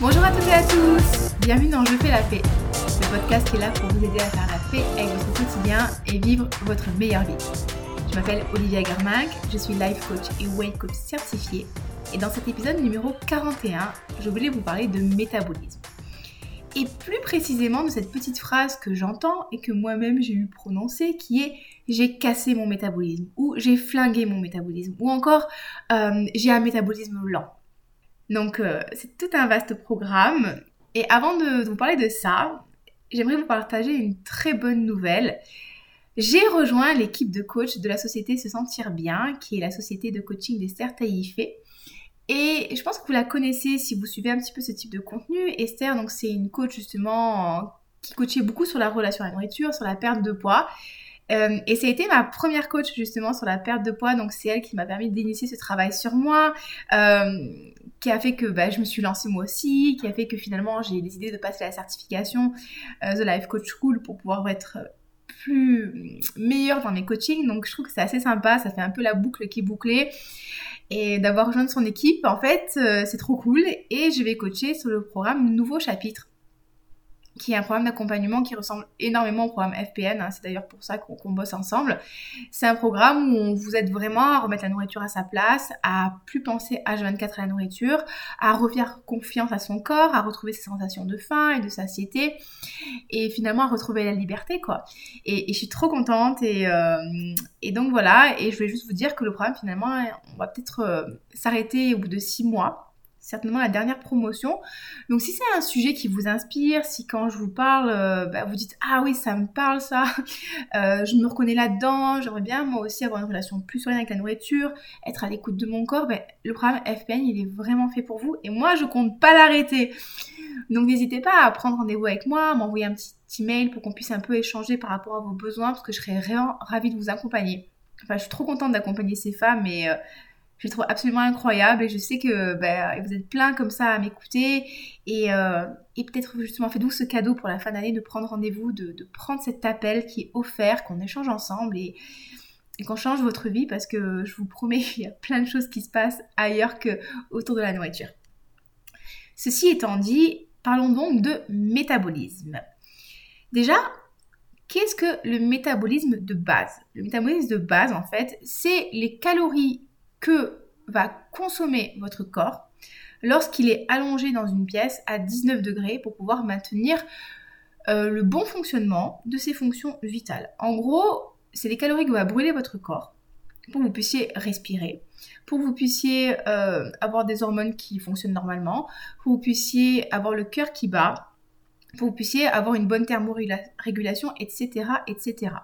Bonjour à toutes et à tous Bienvenue dans Je fais la paix, le podcast qui est là pour vous aider à faire la paix avec votre quotidien et vivre votre meilleure vie. Je m'appelle Olivia Garminck, je suis life coach et weight coach certifié et dans cet épisode numéro 41, je voulais vous parler de métabolisme. Et plus précisément de cette petite phrase que j'entends et que moi-même j'ai eu prononcée qui est j'ai cassé mon métabolisme ou j'ai flingué mon métabolisme ou encore euh, j'ai un métabolisme lent. Donc euh, c'est tout un vaste programme. Et avant de, vous parler de ça, j'aimerais vous partager une très bonne nouvelle. J'ai rejoint l'équipe de coach de la société Se Sentir Bien, qui est la société de coaching d'Esther Taïfé. Et je pense que vous la connaissez si vous suivez un petit peu ce type de contenu. Esther, donc c'est une coach justement qui coachait beaucoup sur la relation à la nourriture, sur la perte de poids. Euh, et ça a été ma première coach justement sur la perte de poids, donc c'est elle qui m'a permis d'initier ce travail sur moi, euh, qui a fait que bah, je me suis lancée moi aussi, qui a fait que finalement j'ai décidé de passer la certification euh, The Life Coach School pour pouvoir être plus meilleure dans mes coachings. Donc je trouve que c'est assez sympa, ça fait un peu la boucle qui est bouclée. Et d'avoir rejoint son équipe, en fait, c'est trop cool. Et je vais coacher sur le programme Nouveau Chapitre qui est un programme d'accompagnement qui ressemble énormément au programme FPN. Hein. c'est d'ailleurs pour ça qu'on bosse ensemble. C'est un programme où on vous aide vraiment à remettre la nourriture à sa place, à plus penser H24 à la nourriture, à refaire confiance à son corps, à retrouver ses sensations de faim et de satiété, et finalement à retrouver la liberté, quoi. Et, je suis trop contente. Et, euh, et, donc voilà, et je voulais juste vous dire que le programme, finalement, on va peut-être euh, s'arrêter au bout de six mois certainement la dernière promotion. Donc si c'est un sujet qui vous inspire, si quand je vous parle, euh, bah, vous dites ah oui ça me parle ça, euh, je me reconnais là-dedans, j'aimerais bien moi aussi avoir une relation plus sereine avec la nourriture, être à l'écoute de mon corps, ben, le programme FPN il est vraiment fait pour vous et moi je compte pas l'arrêter. Donc n'hésitez pas à prendre rendez-vous avec moi, m'envoyer un petit email pour qu'on puisse un peu échanger par rapport à vos besoins parce que je serais ravie de vous accompagner. Enfin, je suis trop contente d'accompagner ces femmes et euh, je le trouve absolument incroyable et je sais que ben, vous êtes plein comme ça à m'écouter et, euh, et peut-être justement faites-vous ce cadeau pour la fin d'année de prendre rendez-vous, de, prendre cet appel qui est offert, qu'on échange ensemble et, et qu'on change votre vie parce que je vous promets qu'il y a plein de choses qui se passent ailleurs que autour de la nourriture. Ceci étant dit, parlons donc de métabolisme. Déjà, qu'est-ce que le métabolisme de base? Le métabolisme de base, en fait, c'est les calories que va consommer votre corps lorsqu'il est allongé dans une pièce à 19 degrés pour pouvoir maintenir euh, le bon fonctionnement de ses fonctions vitales. En gros, c'est les calories que va brûler votre corps pour que vous puissiez respirer, pour que vous puissiez euh, avoir des hormones qui fonctionnent normalement, pour que vous puissiez avoir le cœur qui bat, pour que vous puissiez avoir une bonne thermorégulation, etc., etc.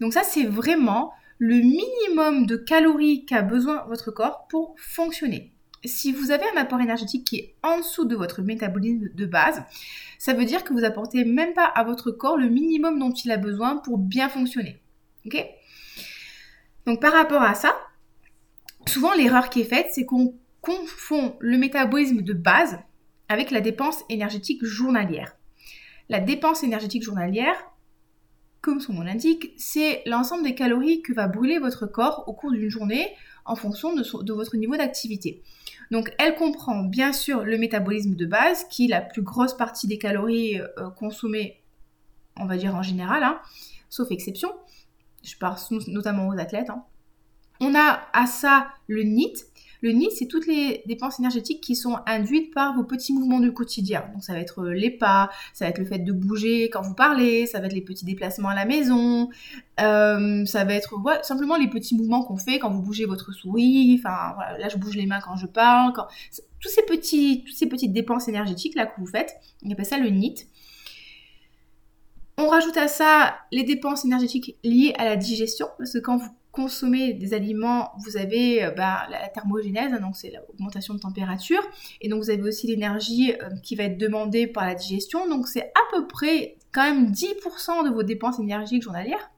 Donc ça, c'est vraiment le minimum de calories qu'a besoin votre corps pour fonctionner. Si vous avez un apport énergétique qui est en dessous de votre métabolisme de base, ça veut dire que vous apportez même pas à votre corps le minimum dont il a besoin pour bien fonctionner. Ok? Donc par rapport à ça, souvent l'erreur qui est faite, c'est qu'on confond le métabolisme de base avec la dépense énergétique journalière. La dépense énergétique journalière, comme son nom l'indique, c'est l'ensemble des calories que va brûler votre corps au cours d'une journée en fonction de, votre niveau d'activité. Donc elle comprend bien sûr le métabolisme de base, qui est la plus grosse partie des calories euh, consommées, on va dire en général, hein, sauf exception. Je pense notamment aux athlètes. Hein. On a à ça le NIT, le NIT, c'est toutes les dépenses énergétiques qui sont induites par vos petits mouvements du quotidien. Donc ça va être euh, les pas, ça va être le fait de bouger quand vous parlez, ça va être les petits déplacements à la maison, euh, ça va être simplement les petits mouvements qu'on fait quand vous bougez votre souris. Enfin voilà, là je bouge les mains quand je parle. Quand... Tous ces petits, toutes ces petites dépenses énergétiques là que vous faites, on appelle ça le NIT. On rajoute à ça les dépenses énergétiques liées à la digestion, parce que quand vous consommer des aliments, vous avez euh, bah, la thermogénèse, hein, donc c'est l'augmentation de température, et donc vous avez aussi l'énergie euh, qui va être demandée par la digestion, donc c'est à peu près quand même 10% de vos dépenses énergiques journalières.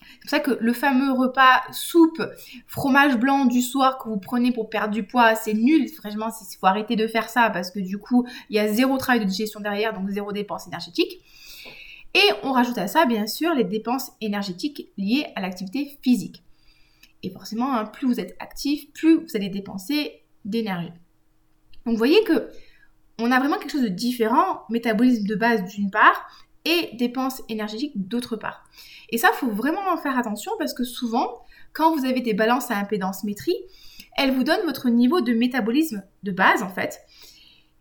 C'est pour ça que le fameux repas soupe, fromage blanc du soir que vous prenez pour perdre du poids, c'est nul. Franchement, il faut arrêter de faire ça parce que du coup, il y a zéro travail de digestion derrière, donc zéro dépense énergétique. Et on rajoute à ça, bien sûr, les dépenses énergétiques liées à l'activité physique. Et forcément, hein, plus vous êtes actif, plus vous allez dépenser d'énergie. Donc vous voyez que on a vraiment quelque chose de différent, métabolisme de base d'une part et dépenses énergétiques d'autre part. Et ça, faut vraiment en faire attention parce que souvent, quand vous avez des balances à impédance métrie, elles vous donnent votre niveau de métabolisme de base en fait.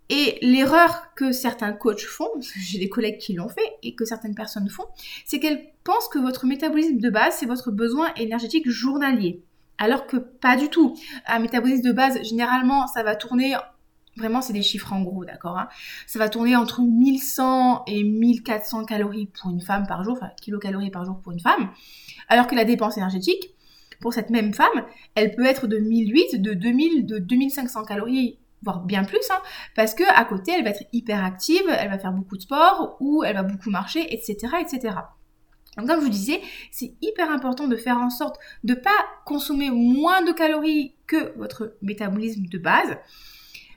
Et l'erreur que certains coachs font, j'ai des collègues qui l'ont fait et que certaines personnes font, c'est qu'elles pensent que votre métabolisme de base, c'est votre besoin énergétique journalier. Alors que pas du tout. Un métabolisme de base, généralement, ça va tourner, vraiment c'est des chiffres en gros, d'accord hein. Ça va tourner entre 1100 et 1400 calories pour une femme par jour, enfin kilocalories par jour pour une femme. Alors que la dépense énergétique, pour cette même femme, elle peut être de 1008, de 2000, de 2500 calories voire bien plus, hein, parce que à côté, elle va être hyper active, elle va faire beaucoup de sport, ou elle va beaucoup marcher, etc., etc. Donc comme je vous disais, c'est hyper important de faire en sorte de ne pas consommer moins de calories que votre métabolisme de base,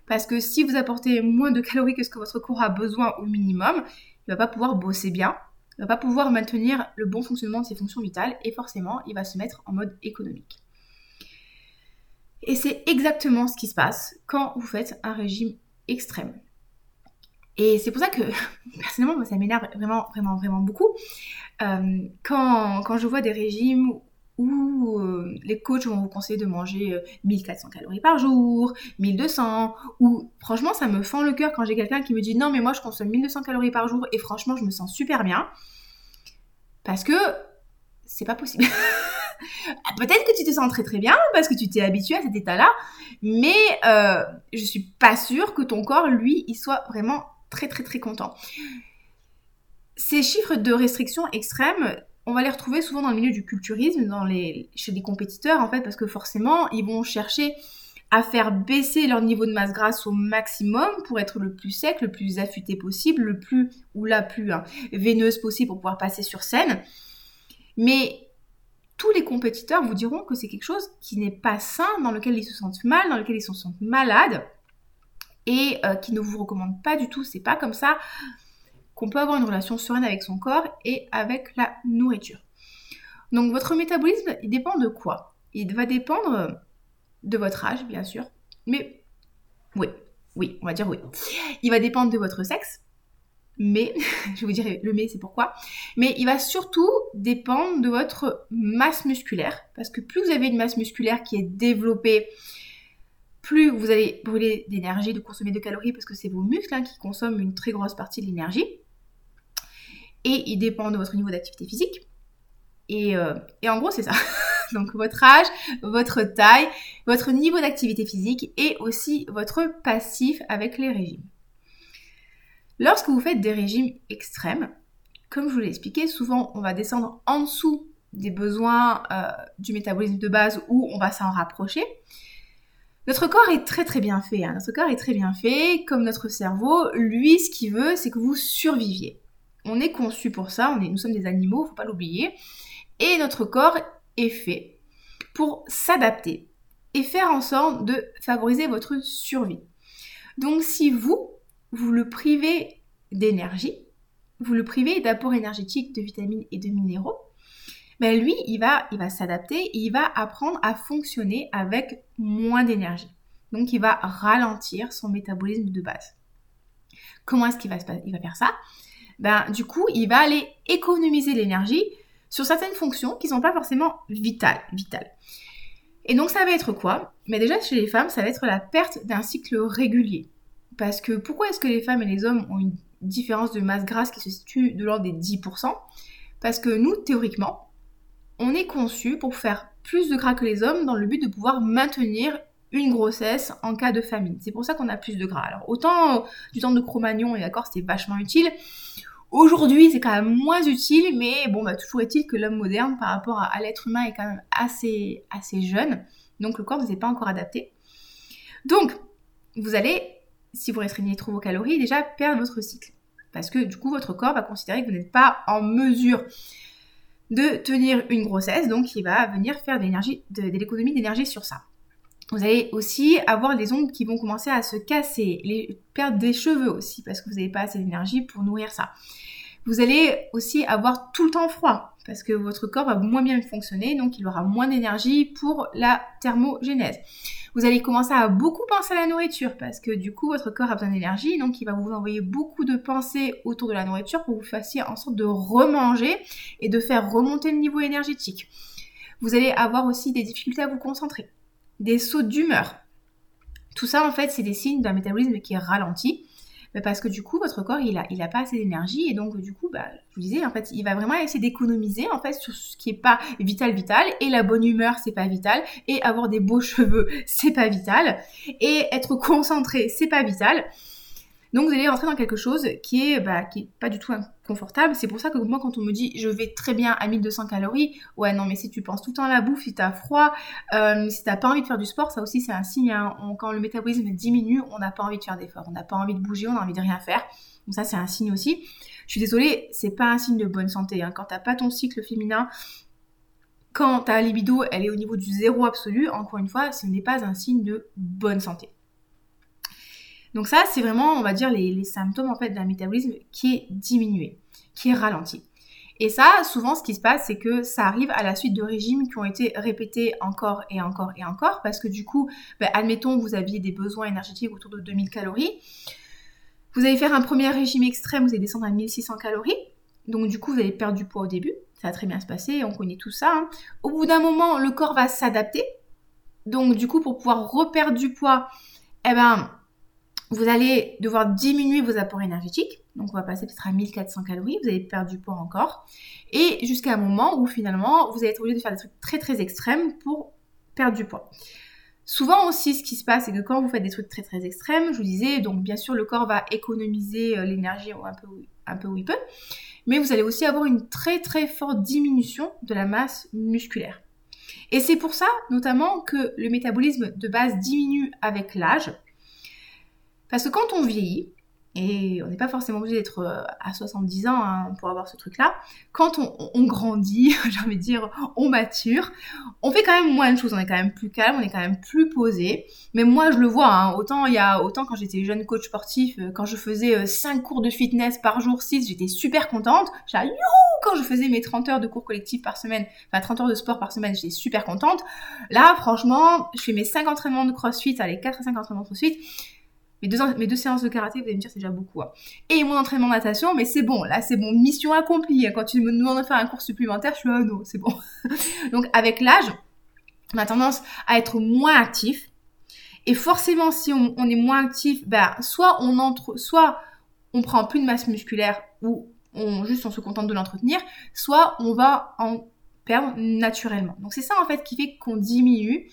parce que si vous apportez moins de calories que ce que votre corps a besoin au minimum, il va pas pouvoir bosser bien, il va pas pouvoir maintenir le bon fonctionnement de ses fonctions vitales, et forcément, il va se mettre en mode économique. Et c'est exactement ce qui se passe quand vous faites un régime extrême. Et c'est pour ça que, personnellement, ça m'énerve vraiment, vraiment, vraiment beaucoup. Euh, quand, quand, je vois des régimes où euh, les coachs vont vous conseiller de manger 1400 euh, calories par jour, 1200, ou franchement, ça me fend le cœur quand j'ai quelqu'un qui me dit non, mais moi je consomme 1200 calories par jour et franchement, je me sens super bien. Parce que c'est pas possible. Peut-être que tu te sens très très bien parce que tu t'es habitué à cet état-là, mais euh, je suis pas sûre que ton corps, lui, il soit vraiment très très très content. Ces chiffres de restriction extrême, on va les retrouver souvent dans le milieu du culturisme, chez les compétiteurs en fait, parce que forcément, ils vont chercher à faire baisser leur niveau de masse grasse au maximum pour être le plus sec, le plus affûté possible, le plus ou la plus hein, veineuse possible pour pouvoir passer sur scène. Mais tous les compétiteurs vous diront que c'est quelque chose qui n'est pas sain, dans lequel ils se sentent mal, dans lequel ils se sentent malades et euh, qui ne vous recommande pas du tout. C'est pas comme ça qu'on peut avoir une relation sereine avec son corps et avec la nourriture. Donc votre métabolisme, il dépend de quoi? Il va dépendre de votre âge, bien sûr, mais oui, oui, on va dire oui. Il va dépendre de votre sexe, mais, je vous dirai le mais c'est pourquoi, mais il va surtout dépendre de votre masse musculaire, parce que plus vous avez une masse musculaire qui est développée, plus vous allez brûler d'énergie, de consommer de calories, parce que c'est vos muscles hein, qui consomment une très grosse partie de l'énergie. Et il dépend de votre niveau d'activité physique. Et, euh, et en gros, c'est ça. Donc votre âge, votre taille, votre niveau d'activité physique et aussi votre passif avec les régimes. Lorsque vous faites des régimes extrêmes, comme je vous l'ai expliqué, souvent on va descendre en dessous des besoins euh, du métabolisme de base ou on va s'en rapprocher. Notre corps est très très bien fait. Hein. Notre corps est très bien fait, comme notre cerveau. Lui, ce qu'il veut, c'est que vous surviviez. On est conçu pour ça. Nous sommes des animaux, faut pas l'oublier. Et notre corps est fait pour s'adapter et faire en sorte de favoriser votre survie. Donc si vous, vous le privez d'énergie, vous le privez d'apport énergétique, de vitamines et de minéraux, ben lui, il va, il va s'adapter et il va apprendre à fonctionner avec moins d'énergie. Donc, il va ralentir son métabolisme de base. Comment est-ce qu'il va, faire ça? Ben, Du coup, il va aller économiser l'énergie sur certaines fonctions qui ne sont pas forcément vitales, vitales. Et donc, ça va être quoi? Mais ben, déjà, chez les femmes, ça va être la perte d'un cycle régulier. Parce que pourquoi est-ce que les femmes et les hommes ont une différence de masse grasse qui se situe de l'ordre des 10% Parce que nous, théoriquement, on est conçu pour faire plus de gras que les hommes dans le but de pouvoir maintenir une grossesse en cas de famine. C'est pour ça qu'on a plus de gras. Alors autant euh, du temps de Cro-Magnon, et d'accord, c'était vachement utile. Aujourd'hui, c'est quand même moins utile, mais bon, bah, toujours est-il que l'homme moderne, par rapport à, l'être humain, est quand même assez, assez jeune. Donc le corps ne s'est pas encore adapté. Donc, vous allez si vous restreignez trop vos calories, déjà perdre votre cycle. Parce que du coup, votre corps va considérer que vous n'êtes pas en mesure de tenir une grossesse, donc il va venir faire de l'économie d'énergie sur ça. Vous allez aussi avoir des ongles qui vont commencer à se casser, perdre des cheveux aussi, parce que vous n'avez pas assez d'énergie pour nourrir ça. Vous allez aussi avoir tout le temps froid parce que votre corps va moins bien fonctionner, donc il aura moins d'énergie pour la thermogénèse. Vous allez commencer à beaucoup penser à la nourriture parce que du coup votre corps a besoin d'énergie, donc il va vous envoyer beaucoup de pensées autour de la nourriture pour vous fassiez en sorte de remanger et de faire remonter le niveau énergétique. Vous allez avoir aussi des difficultés à vous concentrer, des sauts d'humeur. Tout ça en fait c'est des signes d'un métabolisme qui est ralenti parce que du coup, votre corps, il a, il a pas assez d'énergie et donc du coup, bah, je vous disais, en fait, il va vraiment essayer d'économiser en fait sur ce qui est pas vital vital et la bonne humeur, c'est pas vital et avoir des beaux cheveux, c'est pas vital et être concentré, c'est pas vital. Donc vous allez rentrer dans quelque chose qui est, bah, qui est pas du tout confortable. C'est pour ça que moi, quand on me dit je vais très bien à 1200 calories, ouais non, mais si tu penses tout le temps à la bouffe, si t'as froid, euh, si t'as pas envie de faire du sport, ça aussi c'est un signe. Hein. quand le métabolisme diminue, on n'a pas envie de faire d'efforts, on n'a pas envie de bouger, on a envie de rien faire. Donc ça c'est un signe aussi. Je suis désolée, c'est pas un signe de bonne santé. Hein. Quand t'as pas ton cycle féminin, quand ta libido elle est au niveau du zéro absolu, encore une fois, ce n'est pas un signe de bonne santé. Donc ça, c'est vraiment, on va dire, les, symptômes en fait d'un métabolisme qui est diminué, qui est ralenti. Et ça, souvent, ce qui se passe, c'est que ça arrive à la suite de régimes qui ont été répétés encore et encore et encore, parce que du coup, ben, admettons, vous aviez des besoins énergétiques autour de 2000 calories. Vous allez faire un premier régime extrême, vous allez descendre à 1600 calories. Donc du coup, vous allez perdre du poids au début. Ça va très bien se passer, on connaît tout ça. Hein. Au bout d'un moment, le corps va s'adapter. Donc du coup, pour pouvoir reperdre du poids, eh ben, vous allez devoir diminuer vos apports énergétiques. Donc on va passer peut-être à 1400 calories, vous allez perdre du poids encore. Et jusqu'à un moment où finalement, vous allez être obligé de faire des trucs très très extrêmes pour perdre du poids. Souvent aussi, ce qui se passe, c'est que quand vous faites des trucs très très extrêmes, je vous disais, donc bien sûr, le corps va économiser euh, l'énergie un peu, un peu où il peut, mais vous allez aussi avoir une très très forte diminution de la masse musculaire. Et c'est pour ça, notamment, que le métabolisme de base diminue avec l'âge. Parce que quand on vieillit, et on n'est pas forcément obligé d'être euh, à 70 ans hein, pour avoir ce truc-là. Quand on, grandit, j'ai envie de dire, on mature, on fait quand même moins de choses, on est quand même plus calme, on est quand même plus posé. Mais moi, je le vois, hein, autant y a autant quand j'étais jeune coach sportif, euh, quand je faisais 5 euh, cours de fitness par jour, 6, j'étais super contente. Quand je faisais mes 30 heures de cours collectifs par semaine, enfin 30 heures de sport par semaine, j'étais super contente. Là, franchement, je fais mes 5 entraînements de crossfit, allez, 4 à 5 entraînements de crossfit mes deux, séances de karaté, vous allez me dire, c'est déjà beaucoup. Hein. Et mon entraînement de natation, mais c'est bon, là, c'est bon, mission accomplie. Hein. Quand tu me demandes de faire un cours supplémentaire, je suis, ah non, c'est bon. Donc, avec l'âge, on a tendance à être moins actif. Et forcément, si on, est moins actif, ben, soit on entre, soit on prend plus de masse musculaire ou on, juste on se contente de l'entretenir, soit on va en perdre naturellement. Donc, c'est ça, en fait, qui fait qu'on diminue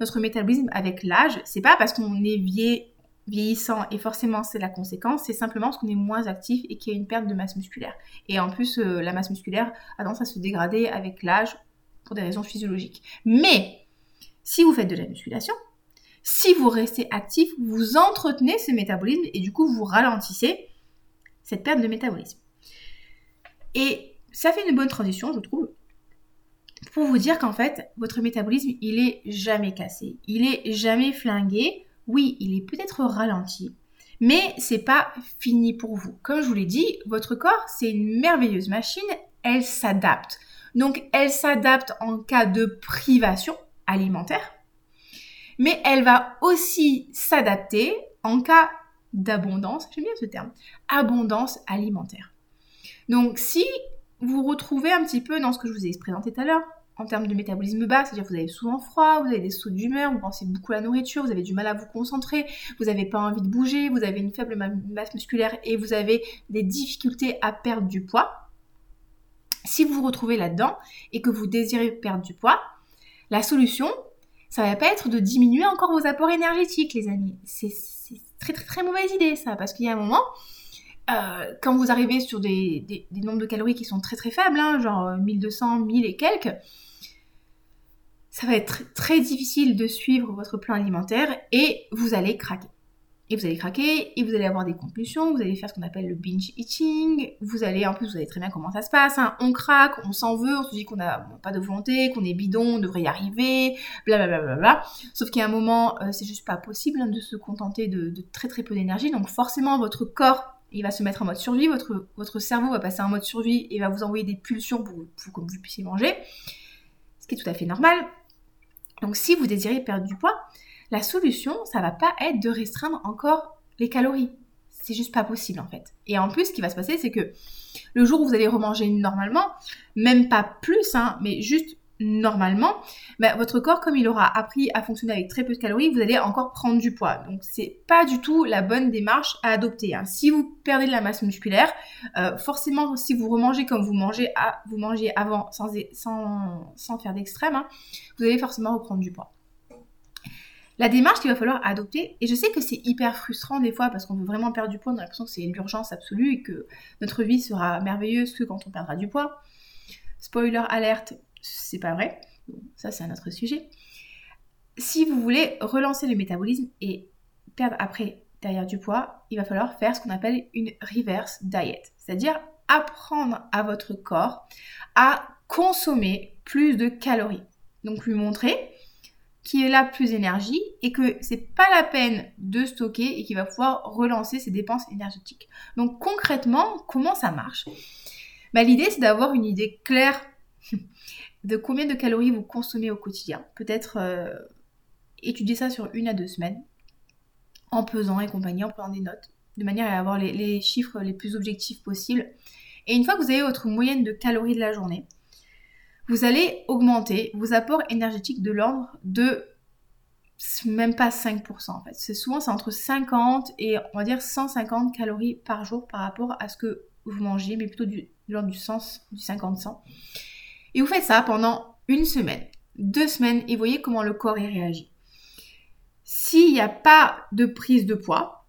notre métabolisme avec l'âge. C'est pas parce qu'on est vieil vieillissant et forcément c'est la conséquence, c'est simplement parce qu'on est moins actif et qu'il y a une perte de masse musculaire. Et en plus, euh, la masse musculaire a tendance à se dégrader avec l'âge pour des raisons physiologiques. Mais si vous faites de la musculation, si vous restez actif, vous entretenez ce métabolisme et du coup vous ralentissez cette perte de métabolisme. Et ça fait une bonne transition, je trouve, pour vous dire qu'en fait, votre métabolisme, il est jamais cassé, il est jamais flingué oui, il est peut-être ralenti, mais c'est pas fini pour vous. Comme je vous l'ai dit, votre corps, c'est une merveilleuse machine, elle s'adapte. Donc, elle s'adapte en cas de privation alimentaire, mais elle va aussi s'adapter en cas d'abondance, j'aime bien ce terme, abondance alimentaire. Donc, si vous retrouvez un petit peu dans ce que je vous ai présenté tout à l'heure, en termes de métabolisme bas, c'est-à-dire que vous avez souvent froid, vous avez des sauts d'humeur, vous pensez beaucoup à la nourriture, vous avez du mal à vous concentrer, vous n'avez pas envie de bouger, vous avez une faible masse musculaire et vous avez des difficultés à perdre du poids. Si vous vous retrouvez là-dedans et que vous désirez perdre du poids, la solution, ça va pas être de diminuer encore vos apports énergétiques, les amis. C'est très très très mauvaise idée ça, parce qu'il y a un moment, euh, quand vous arrivez sur des, nombres de calories qui sont très très faibles, hein, genre 1200, 1000 et quelques, ça va être très difficile de suivre votre plan alimentaire et vous allez craquer. Et vous allez craquer, et vous allez avoir des compulsions, vous allez faire ce qu'on appelle le binge eating, vous allez, en plus, vous savez très bien comment ça se passe, hein. on craque, on s'en veut, on se dit qu'on n'a pas de volonté, qu'on est bidon, on devrait y arriver, blablabla. Bla, bla, bla, Sauf qu'il y a un moment, euh, c'est juste pas possible hein, de se contenter de très très peu d'énergie, donc forcément votre corps il va se mettre en mode survie, votre, cerveau va passer en mode survie et va vous envoyer des pulsions pour, pour que vous puissiez manger, ce qui est tout à fait normal. Donc si vous désirez perdre du poids, la solution, ça va pas être de restreindre encore les calories. C'est juste pas possible en fait. Et en plus, ce qui va se passer, c'est que le jour où vous allez remanger normalement, même pas plus, hein, mais juste normalement, bah, votre corps, comme il aura appris à fonctionner avec très peu de calories, vous allez encore prendre du poids. Donc c'est pas du tout la bonne démarche à adopter. Hein. Si vous perdez de la masse musculaire, euh, forcément, si vous remangez comme vous mangez, à, vous mangez avant, sans, sans, sans faire d'extrême, hein, vous allez forcément reprendre du poids. La démarche qu'il va falloir adopter, et je sais que c'est hyper frustrant des fois parce qu'on veut vraiment perdre du poids, on a l'impression que c'est l'urgence absolue et que notre vie sera merveilleuse que quand on perdra du poids. Spoiler alerte, c'est pas vrai. ça, c'est un autre sujet. Si vous voulez relancer le métabolisme et perdre après derrière du poids, il va falloir faire ce qu'on appelle une reverse diet, c'est-à-dire apprendre à votre corps à consommer plus de calories. Donc lui montrer qu'il a plus d'énergie et que c'est pas la peine de stocker et qu'il va pouvoir relancer ses dépenses énergétiques. Donc concrètement, comment ça marche? Bah, L'idée c'est d'avoir une idée claire de combien de calories vous consommez au quotidien. Peut-être euh, étudier ça sur une à deux semaines, en pesant et compagnie, en prenant des notes, de manière à avoir les, chiffres les plus objectifs possibles. Et une fois que vous avez votre moyenne de calories de la journée, vous allez augmenter vos apports énergétiques de l'ordre de même pas 5% en fait. Souvent c'est entre 50 et on va dire 150 calories par jour par rapport à ce que vous mangez, mais plutôt de l'ordre du sens du 50-100. Et vous faites ça pendant une semaine, deux semaines, et voyez comment le corps y réagit. S'il n'y a pas de prise de poids,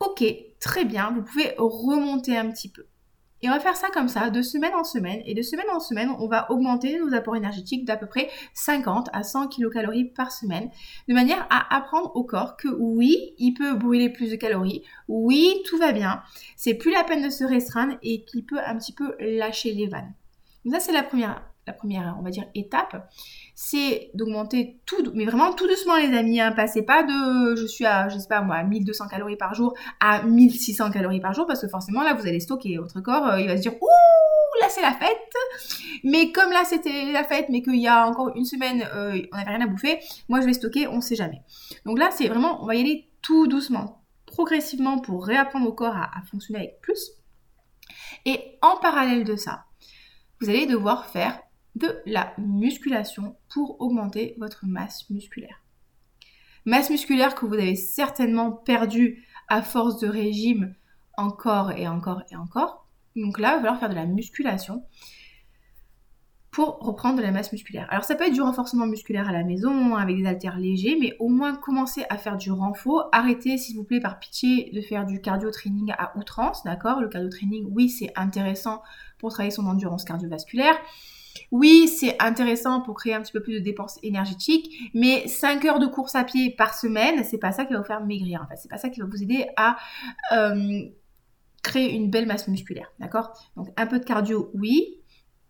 ok, très bien, vous pouvez remonter un petit peu. Et on va faire ça comme ça, de semaine en semaine. Et de semaine en semaine, on va augmenter nos apports énergétiques d'à peu près 50 à 100 kilocalories par semaine. De manière à apprendre au corps que oui, il peut brûler plus de calories. Oui, tout va bien. C'est plus la peine de se restreindre et qu'il peut un petit peu lâcher les vannes. Donc ça, c'est la première la première, on va dire, étape, c'est d'augmenter tout, mais vraiment tout doucement les amis, hein, passez pas de, je suis à, je sais pas moi, 1200 calories par jour à 1600 calories par jour, parce que forcément là, vous allez stocker votre corps, euh, il va se dire, ouh, là c'est la fête, mais comme là c'était la fête, mais qu'il y a encore une semaine, euh, on n'avait rien à bouffer, moi je vais stocker, on sait jamais. Donc là, c'est vraiment, on va y aller tout doucement, progressivement pour réapprendre au corps à fonctionner avec plus. Et en parallèle de ça, vous allez devoir faire de la musculation pour augmenter votre masse musculaire. Masse musculaire que vous avez certainement perdue à force de régime encore et encore et encore. Donc là, il va falloir faire de la musculation pour reprendre de la masse musculaire. Alors ça peut être du renforcement musculaire à la maison avec des haltères légers, mais au moins commencer à faire du renfort. Arrêtez s'il vous plaît par pitié de faire du cardio training à outrance, d'accord? Le cardio training, oui, c'est intéressant pour travailler son endurance cardiovasculaire. Oui, c'est intéressant pour créer un petit peu plus de dépenses énergétiques, mais 5 heures de course à pied par semaine, c'est pas ça qui va vous faire maigrir. En fait, c'est pas ça qui va vous aider à euh, créer une belle masse musculaire, d'accord? Donc un peu de cardio, oui,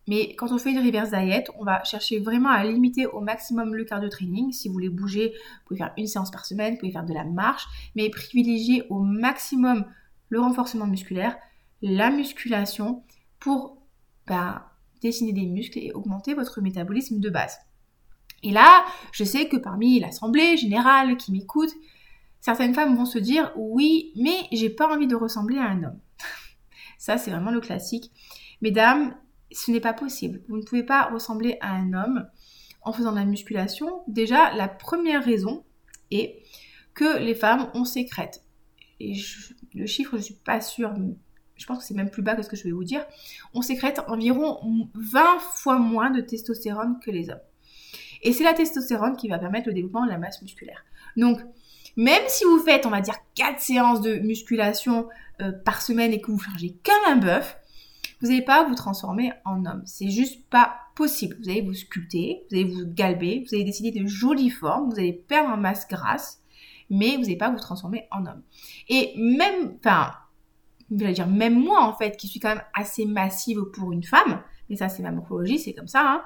mais quand on fait une reverse diet, on va chercher vraiment à limiter au maximum le cardio training. Si vous voulez bouger, vous pouvez faire une séance par semaine, vous pouvez faire de la marche, mais privilégier au maximum le renforcement musculaire, la musculation pour bah, dessiner des muscles et augmenter votre métabolisme de base. Et là, je sais que parmi l'assemblée générale qui m'écoute, certaines femmes vont se dire oui, mais j'ai pas envie de ressembler à un homme. Ça, c'est vraiment le classique. Mesdames, ce n'est pas possible. Vous ne pouvez pas ressembler à un homme en faisant de la musculation. Déjà, la première raison est que les femmes, on sécrète. Et le chiffre, je ne suis pas sûre, je pense que c'est même plus bas que ce que je vais vous dire, on sécrète environ 20 fois moins de testostérone que les hommes. Et c'est la testostérone qui va permettre le développement de la masse musculaire. Donc, même si vous faites, on va dire, 4 séances de musculation euh, par semaine et que vous chargez comme un bœuf, vous n'allez pas vous transformer en homme. C'est juste pas possible. Vous allez vous sculpter, vous allez vous galber, vous allez décider de jolies formes, vous allez perdre en masse grasse, mais vous n'allez pas vous transformer en homme. Et même, enfin, je vais dire même moi en fait, qui suis quand même assez massive pour une femme, mais ça c'est ma morphologie, c'est comme ça. Hein.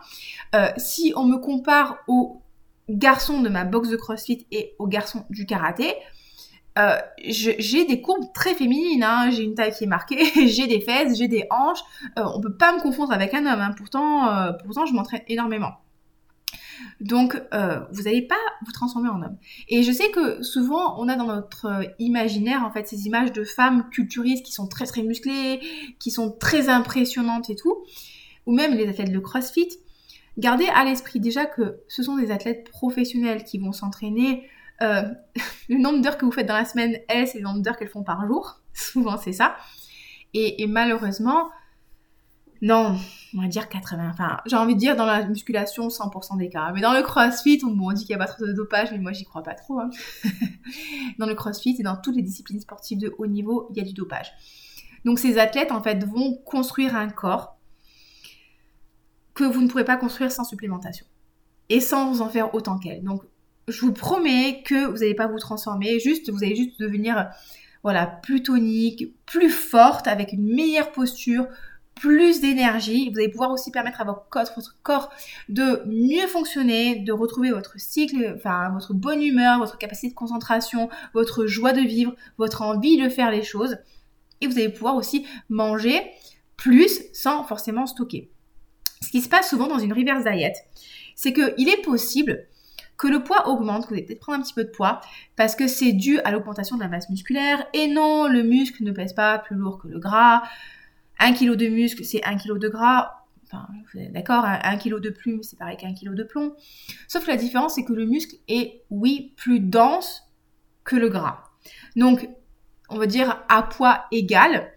Euh, si on me compare aux garçons de ma boxe de CrossFit et aux garçons du karaté, euh, j'ai des courbes très féminines, hein. j'ai une taille qui est marquée, j'ai des fesses, j'ai des hanches, euh, on peut pas me confondre avec un homme, hein. pourtant, euh, pourtant je m'entraîne énormément. Donc, vous n'allez pas vous transformer en homme. Et je sais que souvent, on a dans notre imaginaire, en fait, ces images de femmes culturistes qui sont très très musclées, qui sont très impressionnantes et tout, ou même les athlètes de CrossFit. Gardez à l'esprit déjà que ce sont des athlètes professionnels qui vont s'entraîner euh, le nombre d'heures que vous faites dans la semaine, elles, c'est le nombre d'heures qu'elles font par jour. Souvent, c'est ça. Et, malheureusement, non, on va dire 80. Enfin, j'ai envie de dire dans la musculation, 100% des cas. Mais dans le crossfit, on, dit qu'il n'y a pas trop de dopage, mais moi, j'y crois pas trop. Hein. dans le crossfit et dans toutes les disciplines sportives de haut niveau, il y a du dopage. Donc, ces athlètes, en fait, vont construire un corps que vous ne pourrez pas construire sans supplémentation. Et sans en faire autant qu'elle. Donc, je vous promets que vous n'allez pas vous transformer, juste, vous allez juste devenir, voilà, plus tonique, plus forte, avec une meilleure posture, plus d'énergie. Vous allez pouvoir aussi permettre à votre corps, de mieux fonctionner, de retrouver votre cycle, enfin, votre bonne humeur, votre capacité de concentration, votre joie de vivre, votre envie de faire les choses. Et vous allez pouvoir aussi manger plus sans forcément stocker. Ce qui se passe souvent dans une reverse diet, c'est qu'il est possible que le poids augmente, que vous allez peut-être prendre un petit peu de poids, parce que c'est dû à l'augmentation de la masse musculaire. Et non, le muscle ne pèse pas plus lourd que le gras. Un kilo de muscle, c'est un kilo de gras. Enfin, d'accord, un, kilo de plume, c'est pareil qu'un kilo de plomb. Sauf que la différence, c'est que le muscle est, oui, plus dense que le gras. Donc, on va dire à poids égal,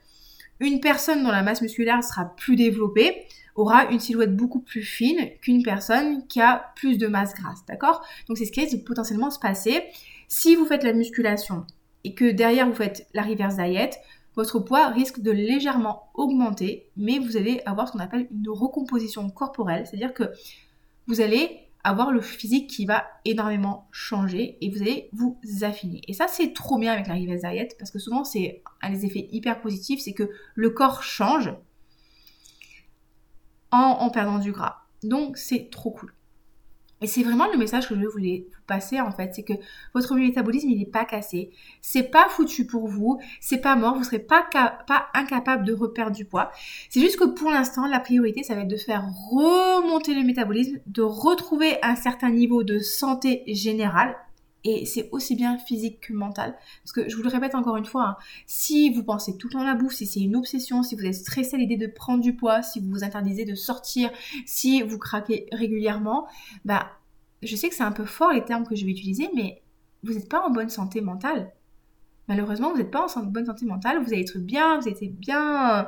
une personne dont la masse musculaire sera plus développée aura une silhouette beaucoup plus fine qu'une personne qui a plus de masse grasse, d'accord? Donc c'est ce qui risque potentiellement se passer si vous faites la musculation et que derrière vous faites la reverse diet, votre poids risque de légèrement augmenter, mais vous allez avoir ce qu'on appelle une recomposition corporelle, c'est-à-dire que vous allez avoir le physique qui va énormément changer et vous allez vous affiner. Et ça, c'est trop bien avec la reverse diet parce que souvent, c'est un des effets hyper positifs, c'est que le corps change en, perdant du gras. Donc c'est trop cool. Et c'est vraiment le message que je voulais vous passer en fait, c'est que votre métabolisme il n'est pas cassé, c'est pas foutu pour vous, c'est pas mort, vous serez pas, pas incapable de reperdre du poids. C'est juste que pour l'instant la priorité ça va être de faire remonter le métabolisme, de retrouver un certain niveau de santé générale et c'est aussi bien physique que mental. Parce que je vous le répète encore une fois, hein, si vous pensez tout le temps à la bouffe, si c'est une obsession, si vous êtes stressé à l'idée de prendre du poids, si vous vous interdisez de sortir, si vous craquez régulièrement, bah, je sais que c'est un peu fort les termes que je vais utiliser, mais vous n'êtes pas en bonne santé mentale. Malheureusement, vous n'êtes pas en bonne santé mentale, vous allez être bien, vous êtes bien euh,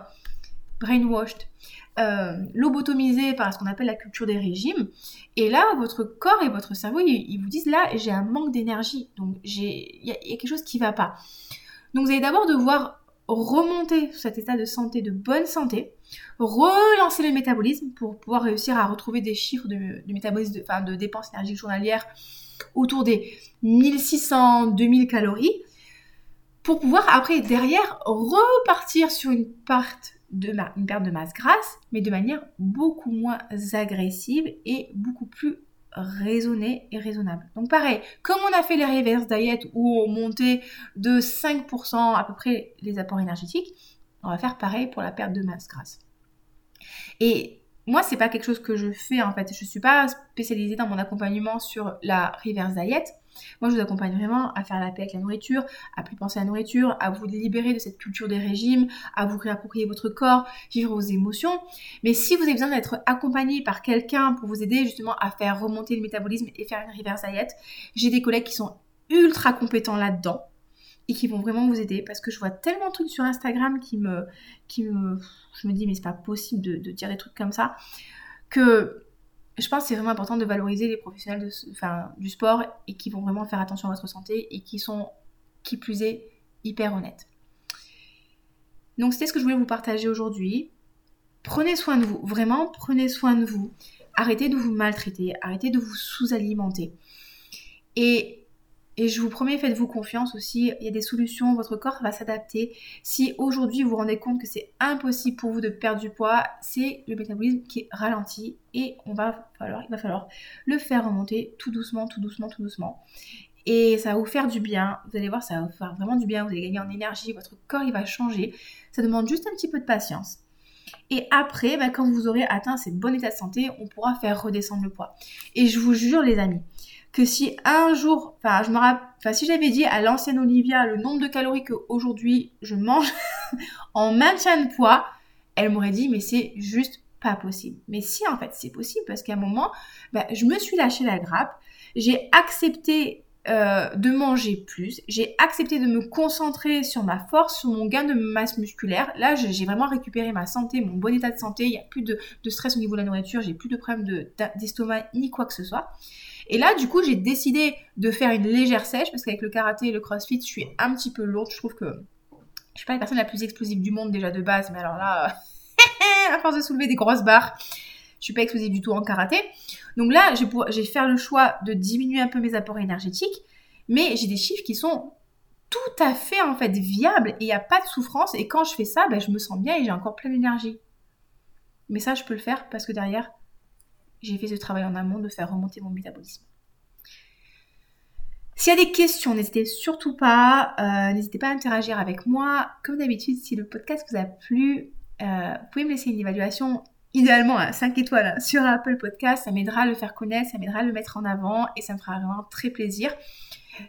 brainwashed euh, lobotomisé par ce qu'on appelle la culture des régimes. Et là, votre corps et votre cerveau, ils, vous disent là, j'ai un manque d'énergie. Donc, il y, a quelque chose qui ne va pas. Donc, vous allez d'abord devoir remonter cet état de santé, de bonne santé, relancer le métabolisme pour pouvoir réussir à retrouver des chiffres de, métabolisme, de, enfin, de dépenses énergiques journalières autour des 1600-2000 calories pour pouvoir après derrière repartir sur une part de une perte de masse grasse, mais de manière beaucoup moins agressive et beaucoup plus raisonnée et raisonnable. Donc pareil, comme on a fait les reverse diet où on montait de 5% à peu près les apports énergétiques, on va faire pareil pour la perte de masse grasse. Et moi, c'est pas quelque chose que je fais en fait. Je suis pas spécialisée dans mon accompagnement sur la reverse diet. Moi, je vous accompagne vraiment à faire la paix avec la nourriture, à plus penser à la nourriture, à vous libérer de cette culture des régimes, à vous réapproprier votre corps, vivre vos émotions. Mais si vous avez besoin d'être accompagné par quelqu'un pour vous aider justement à faire remonter le métabolisme et faire une reverse diet, j'ai des collègues qui sont ultra compétents là-dedans et qui vont vraiment vous aider parce que je vois tellement de trucs sur Instagram qui me, qui me, je me dis mais c'est pas possible de, de dire des trucs comme ça que je pense que c'est vraiment important de valoriser les professionnels du sport et qui vont vraiment faire attention à votre santé et qui sont, qui plus est, hyper honnêtes. Donc c'était ce que je voulais vous partager aujourd'hui. Prenez soin de vous, vraiment prenez soin de vous. Arrêtez de vous maltraiter, arrêtez de vous sous-alimenter. Et et je vous promets, faites-vous confiance aussi, il y a des solutions, votre corps va s'adapter. Si aujourd'hui vous vous rendez compte que c'est impossible pour vous de perdre du poids, c'est le métabolisme qui est ralenti et on va falloir, il va falloir le faire remonter tout doucement, tout doucement, tout doucement. et ça va vous faire du bien. Vous allez voir, ça va vous faire vraiment du bien. Vous allez gagner en énergie, votre corps il va changer. Ça demande juste un petit peu de patience. Et après, bah, quand vous aurez atteint ces bon état de santé, on pourra faire redescendre le poids. Et je vous jure, les amis, que si un jour, enfin, je me enfin, si j'avais dit à l'ancienne Olivia le nombre de calories qu'aujourd'hui je mange en maintien de poids, elle m'aurait dit, mais c'est juste pas possible. Mais si, en fait, c'est possible parce qu'à un moment, bah, je me suis lâché la grappe, j'ai accepté euh, de manger plus. J'ai accepté de me concentrer sur ma force, sur mon gain de masse musculaire. Là, j'ai vraiment récupéré ma santé, mon bon état de santé. Il n'y a plus de, stress au niveau de la nourriture, j'ai plus de problèmes d'estomac ni quoi que ce soit. Et là, du coup, j'ai décidé de faire une légère sèche parce qu'avec le karaté et le crossfit, je suis un petit peu lourde. Je trouve que je suis pas la personne la plus explosive du monde déjà de base, mais alors là, à force de soulever des grosses barres, je suis pas explosive du tout en karaté. Donc là, j'ai fait le choix de diminuer un peu mes apports énergétiques, mais j'ai des chiffres qui sont tout à fait en fait viables et il n'y a pas de souffrance. Et quand je fais ça, ben, je me sens bien et j'ai encore plein d'énergie. Mais ça, je peux le faire parce que derrière, j'ai fait ce travail en amont de faire remonter mon métabolisme. S'il y a des questions, n'hésitez surtout pas, euh, n'hésitez pas à interagir avec moi. Comme d'habitude, si le podcast vous a plu, euh, vous pouvez me laisser une évaluation idéalement à 5 étoiles hein, sur Apple Podcast. Ça m'aidera à le faire connaître, ça m'aidera à le mettre en avant et ça me fera vraiment très plaisir.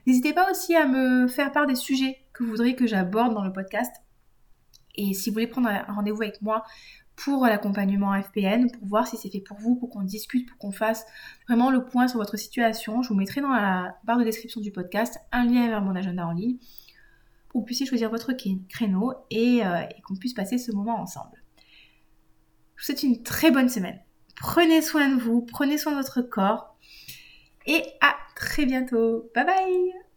N'hésitez pas aussi à me faire part des sujets que vous voudriez que j'aborde dans le podcast. Et si vous voulez prendre un rendez-vous avec moi pour l'accompagnement FPN, pour voir si c'est fait pour vous, pour qu'on discute, pour qu'on fasse vraiment le point sur votre situation, je vous mettrai dans la barre de description du podcast un lien vers mon agenda en ligne pour que vous puissiez choisir votre créneau et, euh, et qu'on puisse passer ce moment ensemble. Je vous souhaite une très bonne semaine. Prenez soin de vous, prenez soin de votre corps et à très bientôt. Bye bye